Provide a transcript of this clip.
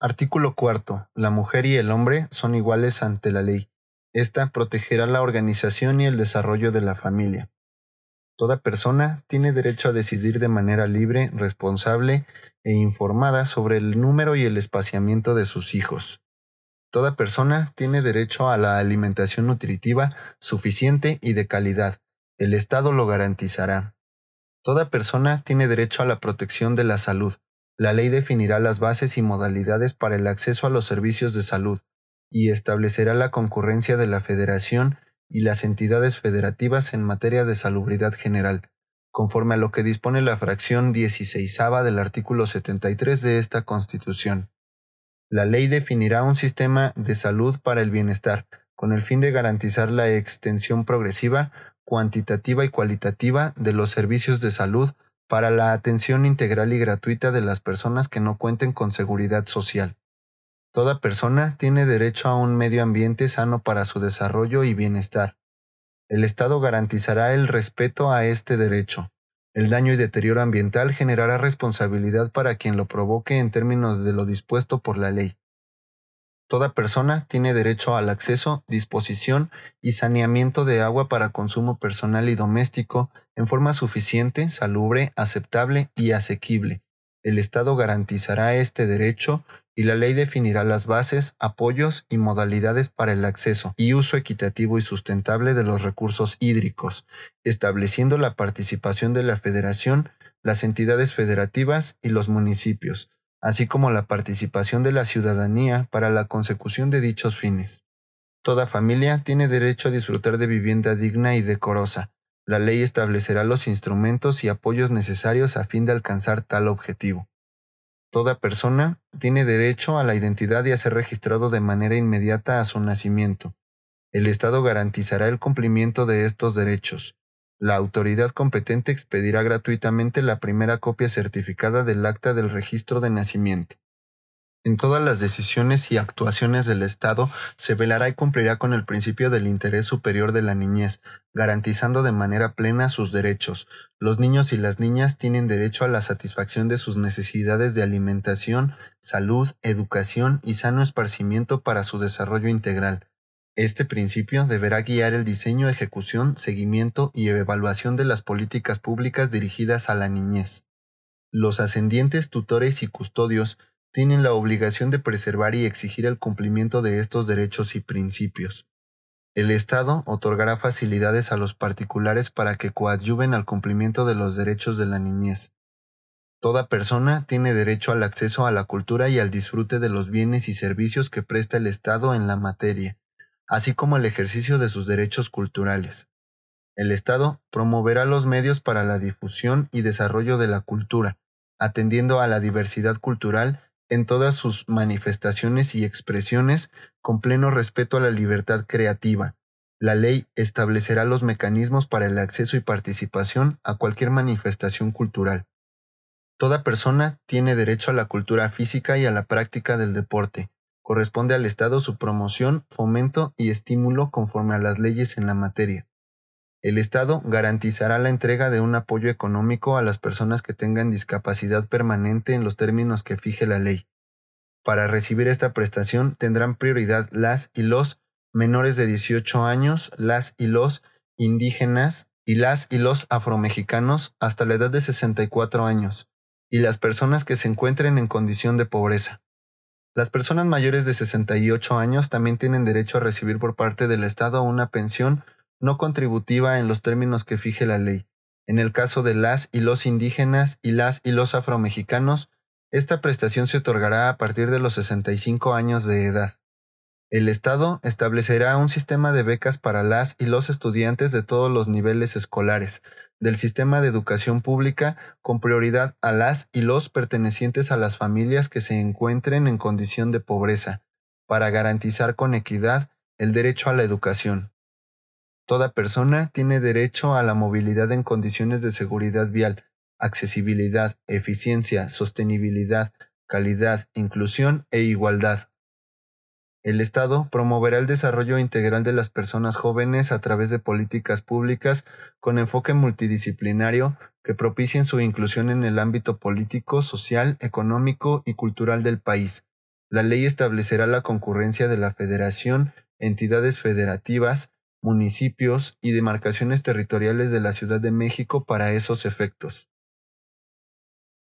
Artículo cuarto. La mujer y el hombre son iguales ante la ley. Esta protegerá la organización y el desarrollo de la familia. Toda persona tiene derecho a decidir de manera libre, responsable e informada sobre el número y el espaciamiento de sus hijos. Toda persona tiene derecho a la alimentación nutritiva suficiente y de calidad. El Estado lo garantizará. Toda persona tiene derecho a la protección de la salud. La ley definirá las bases y modalidades para el acceso a los servicios de salud y establecerá la concurrencia de la Federación y las entidades federativas en materia de salubridad general, conforme a lo que dispone la fracción 16 del artículo 73 de esta Constitución. La ley definirá un sistema de salud para el bienestar, con el fin de garantizar la extensión progresiva, cuantitativa y cualitativa de los servicios de salud para la atención integral y gratuita de las personas que no cuenten con seguridad social. Toda persona tiene derecho a un medio ambiente sano para su desarrollo y bienestar. El Estado garantizará el respeto a este derecho. El daño y deterioro ambiental generará responsabilidad para quien lo provoque en términos de lo dispuesto por la ley. Toda persona tiene derecho al acceso, disposición y saneamiento de agua para consumo personal y doméstico en forma suficiente, salubre, aceptable y asequible. El Estado garantizará este derecho y la ley definirá las bases, apoyos y modalidades para el acceso y uso equitativo y sustentable de los recursos hídricos, estableciendo la participación de la Federación, las entidades federativas y los municipios, así como la participación de la ciudadanía para la consecución de dichos fines. Toda familia tiene derecho a disfrutar de vivienda digna y decorosa. La ley establecerá los instrumentos y apoyos necesarios a fin de alcanzar tal objetivo. Toda persona tiene derecho a la identidad y a ser registrado de manera inmediata a su nacimiento. El Estado garantizará el cumplimiento de estos derechos. La autoridad competente expedirá gratuitamente la primera copia certificada del acta del registro de nacimiento. En todas las decisiones y actuaciones del Estado se velará y cumplirá con el principio del interés superior de la niñez, garantizando de manera plena sus derechos. Los niños y las niñas tienen derecho a la satisfacción de sus necesidades de alimentación, salud, educación y sano esparcimiento para su desarrollo integral. Este principio deberá guiar el diseño, ejecución, seguimiento y evaluación de las políticas públicas dirigidas a la niñez. Los ascendientes tutores y custodios tienen la obligación de preservar y exigir el cumplimiento de estos derechos y principios. El Estado otorgará facilidades a los particulares para que coadyuven al cumplimiento de los derechos de la niñez. Toda persona tiene derecho al acceso a la cultura y al disfrute de los bienes y servicios que presta el Estado en la materia, así como el ejercicio de sus derechos culturales. El Estado promoverá los medios para la difusión y desarrollo de la cultura, atendiendo a la diversidad cultural en todas sus manifestaciones y expresiones con pleno respeto a la libertad creativa. La ley establecerá los mecanismos para el acceso y participación a cualquier manifestación cultural. Toda persona tiene derecho a la cultura física y a la práctica del deporte. Corresponde al Estado su promoción, fomento y estímulo conforme a las leyes en la materia. El Estado garantizará la entrega de un apoyo económico a las personas que tengan discapacidad permanente en los términos que fije la ley. Para recibir esta prestación tendrán prioridad las y los menores de 18 años, las y los indígenas y las y los afromexicanos hasta la edad de 64 años, y las personas que se encuentren en condición de pobreza. Las personas mayores de 68 años también tienen derecho a recibir por parte del Estado una pensión no contributiva en los términos que fije la ley. En el caso de las y los indígenas y las y los afromexicanos, esta prestación se otorgará a partir de los 65 años de edad. El Estado establecerá un sistema de becas para las y los estudiantes de todos los niveles escolares del sistema de educación pública con prioridad a las y los pertenecientes a las familias que se encuentren en condición de pobreza, para garantizar con equidad el derecho a la educación. Toda persona tiene derecho a la movilidad en condiciones de seguridad vial, accesibilidad, eficiencia, sostenibilidad, calidad, inclusión e igualdad. El Estado promoverá el desarrollo integral de las personas jóvenes a través de políticas públicas con enfoque multidisciplinario que propicien su inclusión en el ámbito político, social, económico y cultural del país, La ley establecerá la concurrencia de la Federación, entidades federativas, municipios y demarcaciones territoriales de la Ciudad de México para esos efectos.